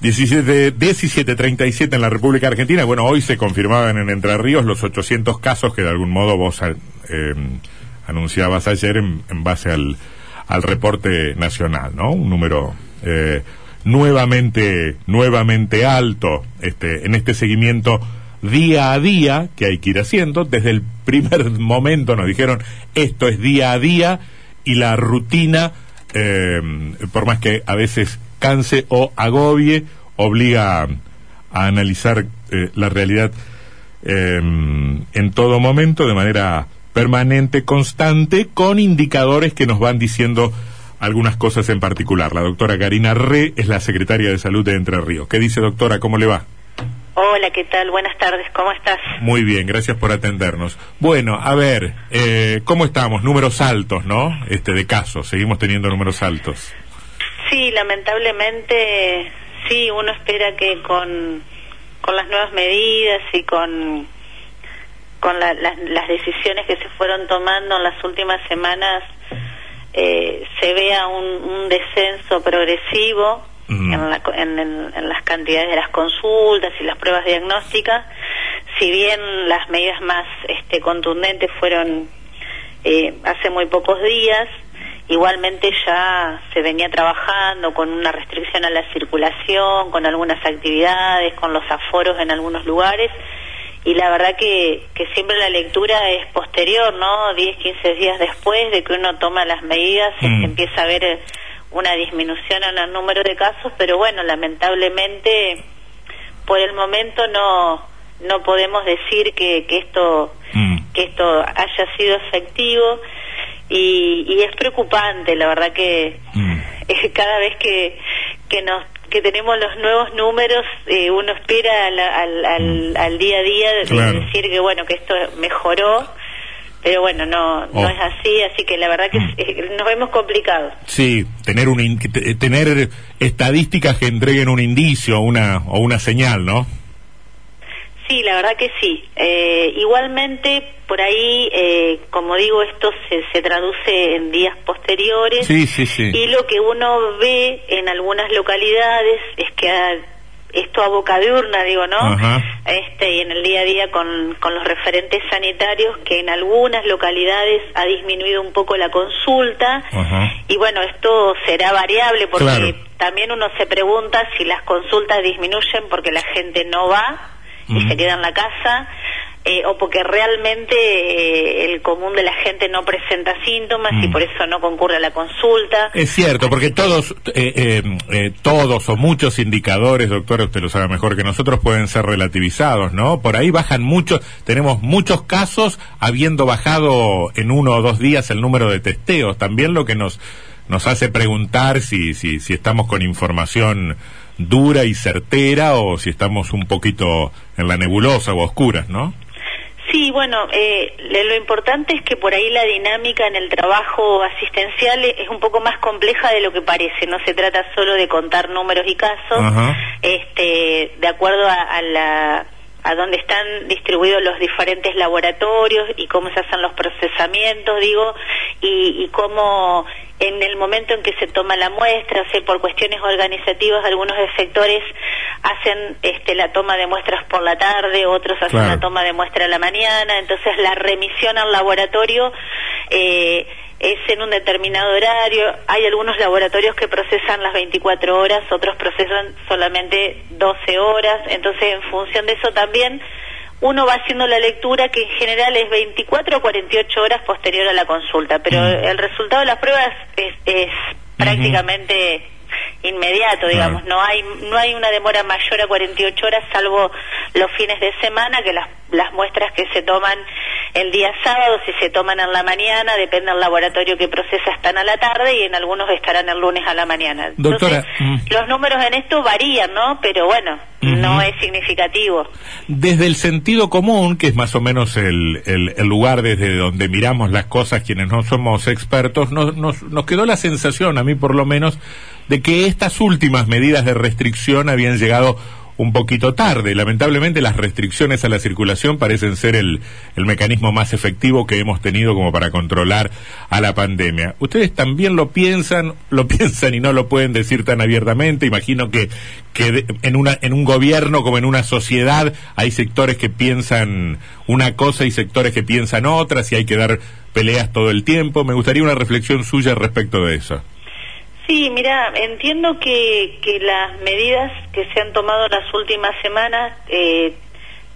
17, 17.37 en la República Argentina. Bueno, hoy se confirmaban en Entre Ríos los 800 casos que de algún modo vos eh, anunciabas ayer en, base al, al, reporte nacional, ¿no? Un número eh, nuevamente, nuevamente alto este, en este seguimiento día a día que hay que ir haciendo. Desde el primer momento nos dijeron esto es día a día y la rutina, eh, por más que a veces canse o agobie, obliga a, analizar eh, la realidad eh, en todo momento de manera permanente, constante, con indicadores que nos van diciendo algunas cosas en particular. La doctora Karina Re es la secretaria de Salud de Entre Ríos. ¿Qué dice doctora? ¿Cómo le va? Hola, ¿qué tal? Buenas tardes, ¿cómo estás? Muy bien, gracias por atendernos. Bueno, a ver, eh, ¿cómo estamos? Números altos, ¿no? Este de casos, seguimos teniendo números altos. Sí, lamentablemente, sí, uno espera que con, con las nuevas medidas y con, con las, decisiones que se fueron tomando en las últimas semanas eh, se vea un, un descenso progresivo en, las cantidades de las consultas y las pruebas diagnósticas, si bien las medidas más este, contundentes fueron eh, hace muy pocos días, igualmente ya se venía trabajando con una restricción a la circulación, con algunas actividades, con los aforos en algunos lugares, y la verdad que, que siempre la lectura es posterior, ¿no? 10, 15 días después de que uno toma las medidas, se mm. empieza a ver una disminución en el número de casos, pero bueno, lamentablemente por el momento no no podemos decir que, que esto mm. que esto haya sido efectivo y, y es preocupante, la verdad que mm. cada vez que que nos que tenemos los nuevos números, eh, uno espera al, al, al, día a día de decir que bueno que esto mejoró pero bueno, no, no oh. es así, así que la verdad que mm. nos vemos complicados. Sí, tener un tener estadísticas que entreguen un indicio una, o una señal, ¿no? Sí, la verdad que sí. Eh, igualmente, por ahí, eh, como digo, esto se, se traduce en días posteriores. Sí, sí, sí. Y lo que uno ve en algunas localidades es que esto a boca de urna, digo, ¿no? Este, y en el día a día con, con los referentes sanitarios, que en algunas localidades ha disminuido un poco la consulta. Y bueno, esto será variable porque también uno se pregunta si las consultas disminuyen porque la gente no va y se queda en la casa eh, o porque realmente eh, el común de la gente no presenta síntomas y por eso no concurre a la consulta. Es cierto, porque todos, eh, todos o muchos indicadores, doctor, usted lo sabe mejor que nosotros, pueden ser relativizados, ¿no? Por ahí bajan muchos, tenemos muchos casos habiendo bajado en uno o dos días el número de testeos, también lo que nos nos hace preguntar si, si, si estamos con información dura y certera o si estamos un poquito en la nebulosa o oscuras, ¿no? Sí, bueno, eh, lo importante es que por ahí la dinámica en el trabajo asistencial es un poco más compleja de lo que parece. No se trata solo de contar números y casos, este, de acuerdo a, la a dónde están distribuidos los diferentes laboratorios y cómo se hacen los procesamientos, digo, y, y cómo en el momento en que se toma la muestra, o sea, por cuestiones organizativas, algunos sectores hacen este, la toma de muestras por la tarde, otros hacen la toma de muestra a la mañana, entonces la remisión al laboratorio eh, es en un determinado horario, hay algunos laboratorios que procesan las 24 horas, otros procesan solamente 12 horas, entonces en función de eso también uno va haciendo la lectura que en general es 24 o 48 horas posterior a la consulta, pero mm. el resultado de las pruebas es, es prácticamente inmediato, digamos, no hay no hay una demora mayor a 48 horas salvo los fines de semana que las las muestras que se toman el día sábado, si se toman en la mañana, depende del laboratorio que procesa, están a la tarde y en algunos estarán el lunes a la mañana. Doctora, mm. los números en esto varían, ¿no? Pero bueno, no es significativo. Desde el sentido común, que es más o menos el, el, lugar desde donde miramos las cosas quienes no somos expertos, nos, nos, nos quedó la sensación, a mí por lo menos, de que estas últimas medidas de restricción habían llegado un poquito tarde. Lamentablemente las restricciones a la circulación parecen ser el, el mecanismo más efectivo que hemos tenido como para controlar a la pandemia. ¿Ustedes también lo piensan? ¿Lo piensan y no lo pueden decir tan abiertamente? Imagino que, que en, una, en un gobierno como en una sociedad hay sectores que piensan una cosa y sectores que piensan otras y hay que dar peleas todo el tiempo. Me gustaría una reflexión suya respecto de eso. Sí, mira, entiendo que, que las medidas que se han tomado en las últimas semanas eh,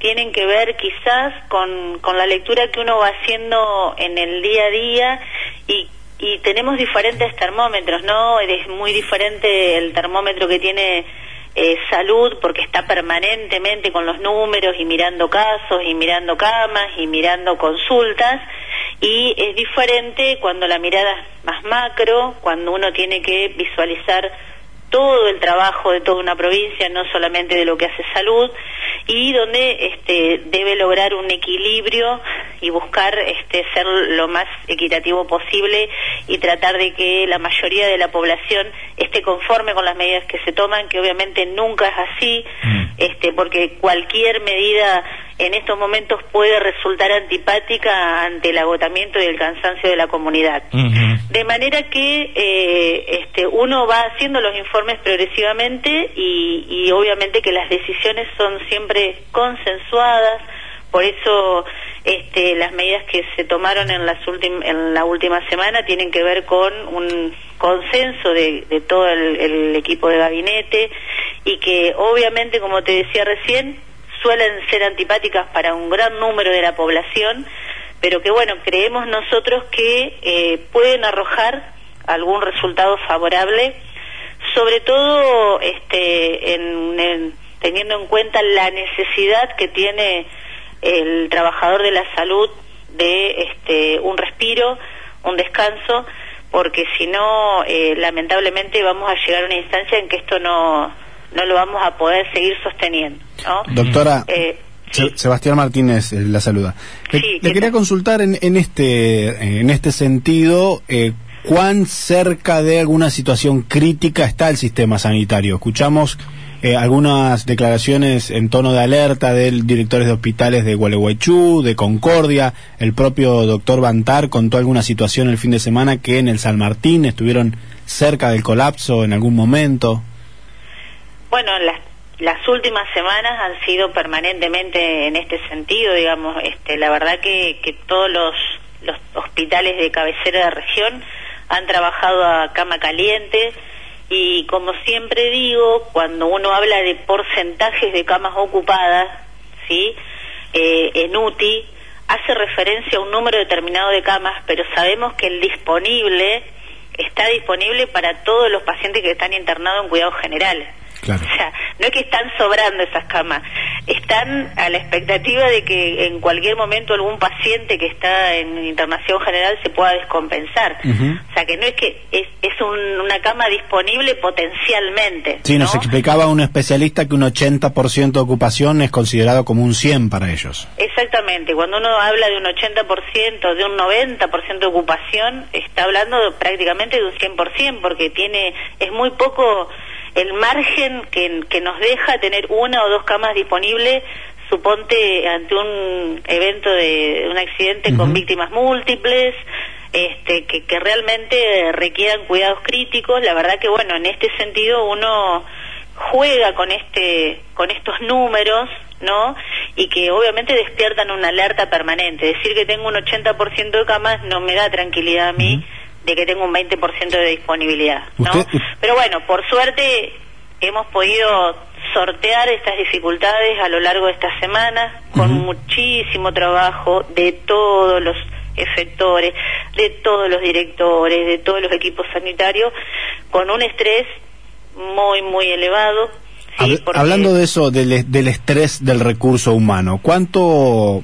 tienen que ver quizás con, con la lectura que uno va haciendo en el día a día y, y tenemos diferentes termómetros, ¿no? Es muy diferente el termómetro que tiene salud porque está permanentemente con los números y mirando casos y mirando camas y mirando consultas. Y es diferente cuando la mirada es más macro, cuando uno tiene que visualizar todo el trabajo de toda una provincia, no solamente de lo que hace salud, y donde este, debe lograr un equilibrio y buscar este, ser lo más equitativo posible y tratar de que la mayoría de la población esté conforme con las medidas que se toman, que obviamente nunca es así, mm. este, porque cualquier medida en estos momentos puede resultar antipática ante el agotamiento y el cansancio de la comunidad. De manera que eh, este, uno va haciendo los informes progresivamente y, y obviamente que las decisiones son siempre consensuadas, por eso este, las medidas que se tomaron en, las en la última semana tienen que ver con un consenso de, de todo el equipo de gabinete y que obviamente, como te decía recién, suelen ser antipáticas para un gran número de la población, pero que bueno, creemos nosotros que eh, pueden arrojar algún resultado favorable, sobre todo este, en, teniendo en cuenta la necesidad que tiene el trabajador de la salud de este, un respiro, un descanso, porque si no, eh, lamentablemente vamos a llegar a una instancia en que esto no, no lo vamos a poder seguir sosteniendo. Doctora. Eh, Sebastián Martínez eh, la saluda. Le, quería consultar en, en, este en este sentido eh, cuán cerca de alguna situación crítica está el sistema sanitario. Escuchamos algunas declaraciones en tono de alerta del directores de hospitales de Gualeguaychú, de Concordia. El propio doctor Bantar contó alguna situación el fin de semana que en el San Martín estuvieron cerca del colapso en algún momento. Bueno, las, últimas semanas han sido permanentemente en este sentido, digamos, este, la verdad que, que todos los, los hospitales de cabecera de región han trabajado a cama caliente y como siempre digo, cuando uno habla de porcentajes de camas ocupadas, ¿sí? Eh, en UTI, hace referencia a un número determinado de camas, pero sabemos que el disponible está disponible para todos los pacientes que están internados en cuidados generales. O sea, no es que están sobrando esas camas, están a la expectativa de que en cualquier momento algún paciente que está en internación general se pueda descompensar. O sea, que no es que es, es una cama disponible potencialmente. Sí, nos explicaba un especialista que un 80% de ocupación es considerado como un 100 para ellos. Exactamente, cuando uno habla de un 80%, de un 90% de ocupación, está hablando prácticamente de un 100%, porque tiene es muy poco el margen que, que nos deja tener una o dos camas disponibles suponte ante un evento de un accidente con víctimas múltiples este que, que realmente requieran cuidados críticos la verdad que bueno en este sentido uno juega con este con estos números no y que obviamente despiertan una alerta permanente. Decir que tengo un 80% de camas no me da tranquilidad a mí de que tengo un 20% de disponibilidad, ¿no? Pero bueno, por suerte hemos podido sortear estas dificultades a lo largo de estas semanas con muchísimo trabajo de todos los efectores, de todos los directores, de todos los equipos sanitarios, con un estrés muy, muy elevado. Hablando de eso, del, del estrés del recurso humano, ¿cuánto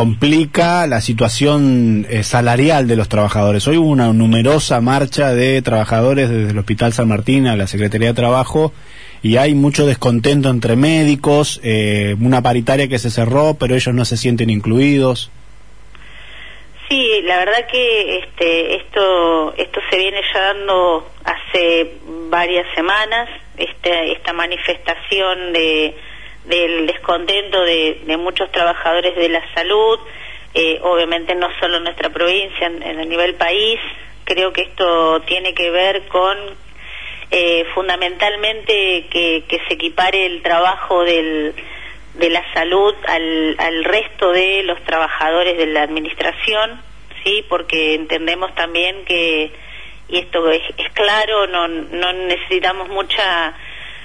complica la situación eh, salarial de los trabajadores. Hoy hubo una numerosa marcha de trabajadores desde el Hospital San Martín a la Secretaría de Trabajo y hay mucho descontento entre médicos, eh, una paritaria que se cerró, pero ellos no se sienten incluidos. Sí, la verdad que este, esto, esto se viene ya dando hace varias semanas, este, esta manifestación de del descontento de, muchos trabajadores de la salud, eh, obviamente no solo en nuestra provincia, en, el nivel país. Creo que esto tiene que ver con eh, fundamentalmente que, se equipare el trabajo del, de la salud al, al resto de los trabajadores de la administración, sí, porque entendemos también que y esto es, es claro, no, no necesitamos mucha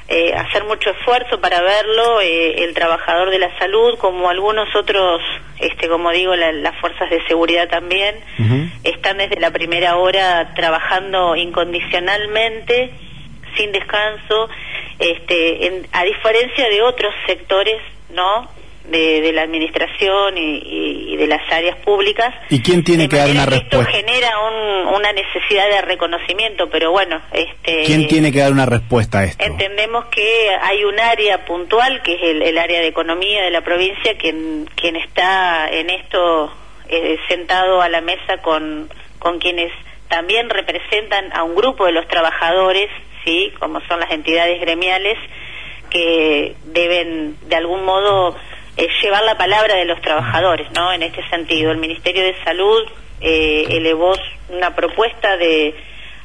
eh, hacer mucho esfuerzo para verlo eh, el trabajador de la salud como algunos otros este como digo las fuerzas de seguridad también están desde la primera hora trabajando incondicionalmente sin descanso este a diferencia de otros sectores no de, la administración y, de las áreas públicas. ¿Y quién tiene que dar una respuesta? Esto genera una necesidad de reconocimiento, pero bueno, este. ¿Quién tiene que dar una respuesta a esto? Entendemos que hay un área puntual, que es el, área de economía de la provincia, quien quien está en esto eh, sentado a la mesa con con quienes también representan a un grupo de los trabajadores, sí, como son las entidades gremiales que deben de algún modo eh, llevar la palabra de los trabajadores, ¿no? En este sentido, el Ministerio de Salud eh, elevó una propuesta de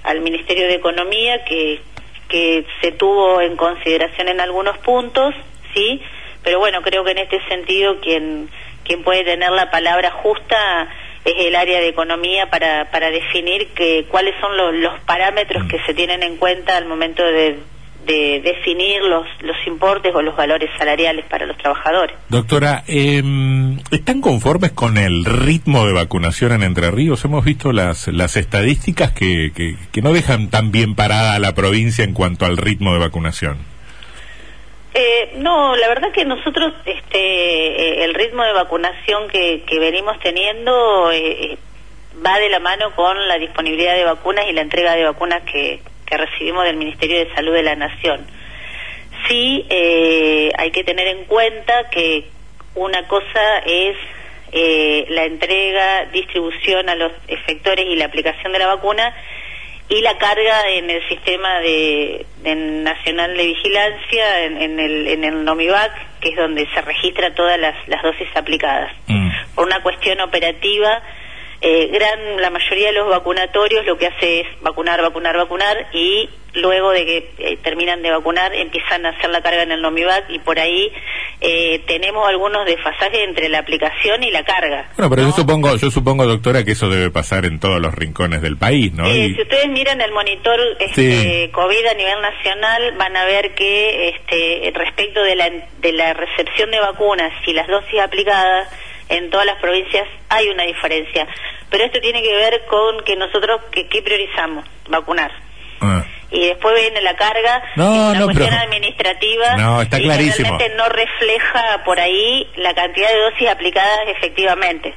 al Ministerio de Economía que que se tuvo en consideración en algunos puntos, sí, pero bueno, creo que en este sentido quien quien puede tener la palabra justa es el área de economía para, para definir que, cuáles son los parámetros que se tienen en cuenta al momento de, de definir los, los importes o los valores salariales para los trabajadores. Doctora, em, ¿están conformes con el ritmo de vacunación en Entre Ríos? Hemos visto las, las estadísticas que, que, no dejan tan bien parada a la provincia en cuanto al ritmo de vacunación. Eh, no, la verdad que nosotros este, eh, el ritmo de vacunación que, que venimos teniendo eh, va de la mano con la disponibilidad de vacunas y la entrega de vacunas que, que recibimos del Ministerio de Salud de la Nación. Sí, eh, hay que tener en cuenta que una cosa es eh, la entrega, distribución a los efectores y la aplicación de la vacuna y la carga en el sistema de, nacional de vigilancia, en, el, en el NOMIVAC, que es donde se registra todas las, dosis aplicadas. Mm. Por una cuestión operativa, eh, gran la mayoría de los vacunatorios lo que hace es vacunar, vacunar, vacunar y luego de que eh, terminan de vacunar empiezan a hacer la carga en el Nomivac y por ahí eh, tenemos algunos desfasajes entre la aplicación y la carga. Bueno, pero yo supongo, yo supongo, doctora, que eso debe pasar en todos los rincones del país, ¿no? Si ustedes miran el monitor este, COVID a nivel nacional, van a ver que este, respecto de la, de la recepción de vacunas y las dosis aplicadas, en todas las provincias hay una diferencia. Pero esto tiene que ver con que nosotros, que, ¿qué priorizamos? Vacunar. Ah. Y después viene la carga, no, una cuestión administrativa no, está y clarísimo. realmente no refleja por ahí la cantidad de dosis aplicadas efectivamente.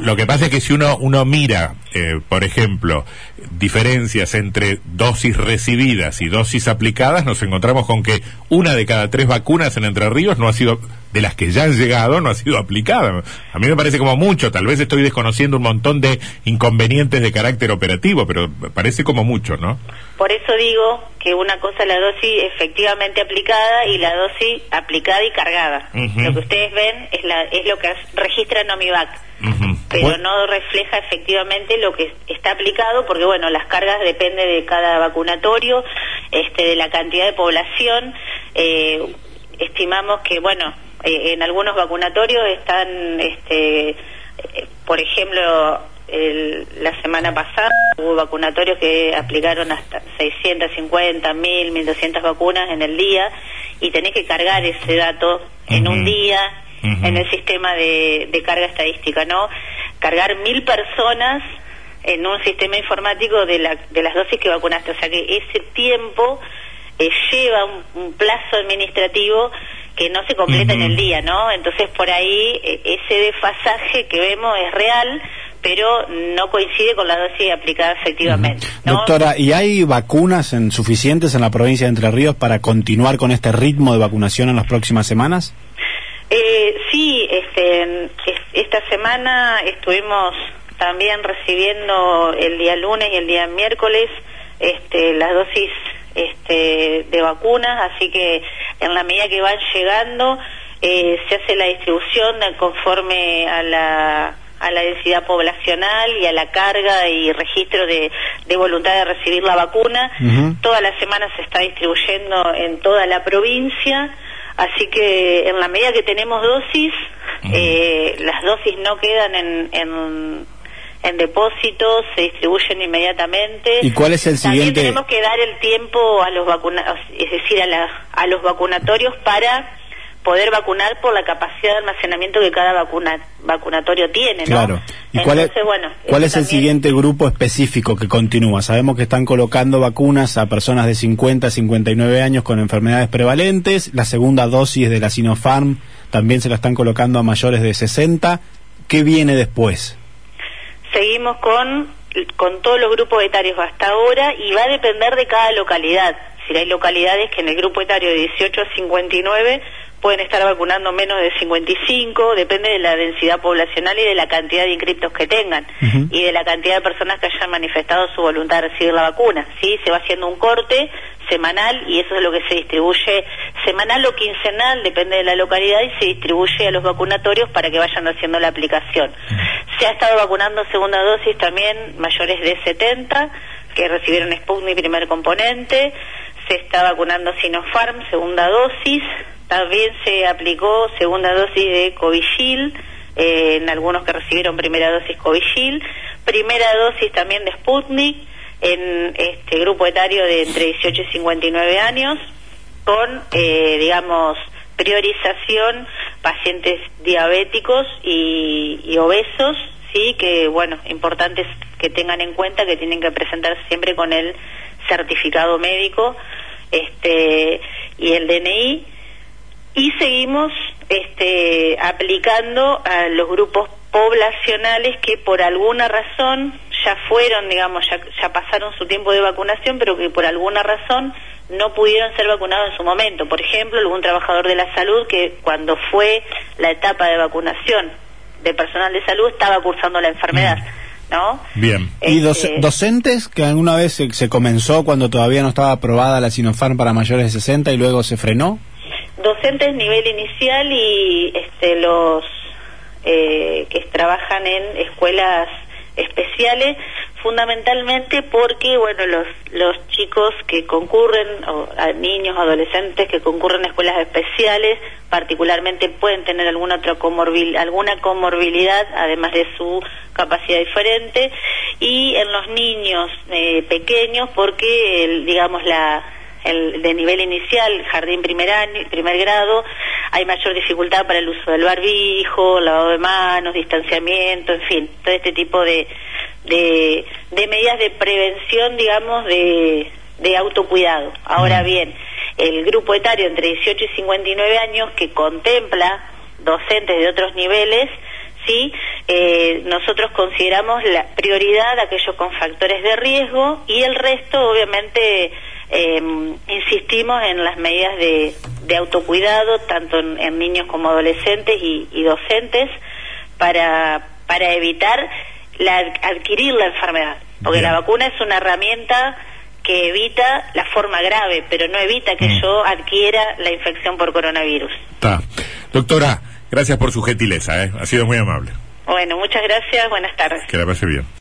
Lo, que pasa es que si uno, uno mira, eh, por ejemplo, diferencias entre dosis recibidas y dosis aplicadas, nos encontramos con que una de cada tres vacunas en Entre Ríos no ha sido, de las que ya han llegado, no ha sido aplicada. A mí me parece como mucho, tal vez estoy desconociendo un montón de inconvenientes de carácter operativo, pero parece como mucho, ¿no? Por eso digo que una cosa es la dosis efectivamente aplicada y la dosis aplicada y cargada. Lo que ustedes ven es, la, es lo que registra Nomivac pero no refleja efectivamente lo que está aplicado porque bueno las cargas dependen de cada vacunatorio este de la cantidad de población eh, estimamos que bueno eh, en algunos vacunatorios están este eh, por ejemplo la semana pasada hubo vacunatorios que aplicaron hasta 650, 1000, 1200 vacunas en el día y tenés que cargar ese dato en un día en el sistema de, carga estadística, ¿no? Cargar mil personas en un sistema informático de, la, de las dosis que vacunaste, o sea que ese tiempo eh, lleva un, plazo administrativo que no se completa en el día, ¿no? Entonces por ahí e, ese desfasaje que vemos es real, pero no coincide con la dosis aplicada efectivamente. Doctora, ¿y hay vacunas en, suficientes en la provincia de Entre Ríos para continuar con este ritmo de vacunación en las próximas semanas? Eh, sí, este, esta semana estuvimos también recibiendo el día lunes y el día miércoles este, las dosis este, de vacunas, así que en la medida que van llegando eh, se hace la distribución conforme a la a la densidad poblacional y a la carga y registro de, voluntad de recibir la vacuna. Toda la semana se está distribuyendo en toda la provincia, así que en la medida que tenemos dosis, eh, las dosis no quedan en, en, en depósitos, se distribuyen inmediatamente. ¿Y cuál es el siguiente? También tenemos que dar el tiempo a los vacuna es decir, a, la, a los vacunatorios para poder vacunar por la capacidad de almacenamiento que cada vacuna, vacunatorio tiene. Claro. ¿Y cuál es, bueno, cuál es el siguiente grupo específico que continúa? Sabemos que están colocando vacunas a personas de 50 a 59 años con enfermedades prevalentes. La segunda dosis de la Sinopharm también se la están colocando a mayores de 60. ¿Qué viene después? Seguimos con, con todos los grupos etarios hasta ahora y va a depender de cada localidad. Si hay localidades que en el grupo etario de 18 a 59 pueden estar vacunando menos de 55, depende de la densidad poblacional y de la cantidad de inscriptos que tengan y de la cantidad de personas que hayan manifestado su voluntad de recibir la vacuna. ¿sí? Se va haciendo un corte semanal y eso es lo que se distribuye semanal o quincenal, depende de la localidad, y se distribuye a los vacunatorios para que vayan haciendo la aplicación. Se ha estado vacunando segunda dosis también mayores de 70 que recibieron Sputnik primer componente, se está vacunando Sinopharm segunda dosis, también se aplicó segunda dosis de Covishield eh, en algunos que recibieron primera dosis Covishield, primera dosis también de Sputnik en este grupo etario de entre 18 y 59 años, con, eh, digamos, priorización pacientes diabéticos y, obesos, sí, que, bueno, importantes que tengan en cuenta que tienen que presentarse siempre con el certificado médico este y el DNI y seguimos este, aplicando a los grupos poblacionales que por alguna razón ya fueron, digamos, ya, pasaron su tiempo de vacunación, pero que por alguna razón no pudieron ser vacunados en su momento. Por ejemplo, algún trabajador de la salud que cuando fue la etapa de vacunación de personal de salud estaba cursando la enfermedad. ¿No? Bien. ¿Y este, docentes que alguna vez se, se comenzó cuando todavía no estaba aprobada la Sinopharm para mayores de 60 y luego se frenó? Docentes nivel inicial y este, los eh, que trabajan en escuelas especiales fundamentalmente porque bueno los los chicos que concurren o niños adolescentes que concurren a escuelas especiales particularmente pueden tener alguna otra comorbil, alguna comorbilidad además de su capacidad diferente y en los niños eh, pequeños porque digamos la el de nivel inicial, jardín primer año, primer grado, hay mayor dificultad para el uso del barbijo, lavado de manos, distanciamiento, en fin, todo este tipo de, de, medidas de prevención, digamos, de, de autocuidado. Ahora bien, el grupo etario entre 18 y 59 años que contempla docentes de otros niveles, sí, eh, nosotros consideramos la prioridad aquellos con factores de riesgo y el resto, obviamente, eh, insistimos en las medidas de, de autocuidado, tanto en, niños como adolescentes y, docentes, para, para evitar la, adquirir la enfermedad. Porque la vacuna es una herramienta que evita la forma grave, pero no evita que mm. yo adquiera la infección por coronavirus. Doctora, gracias por su gentileza, ¿eh? ha sido muy amable. Bueno, muchas gracias, buenas tardes. Que la pase bien.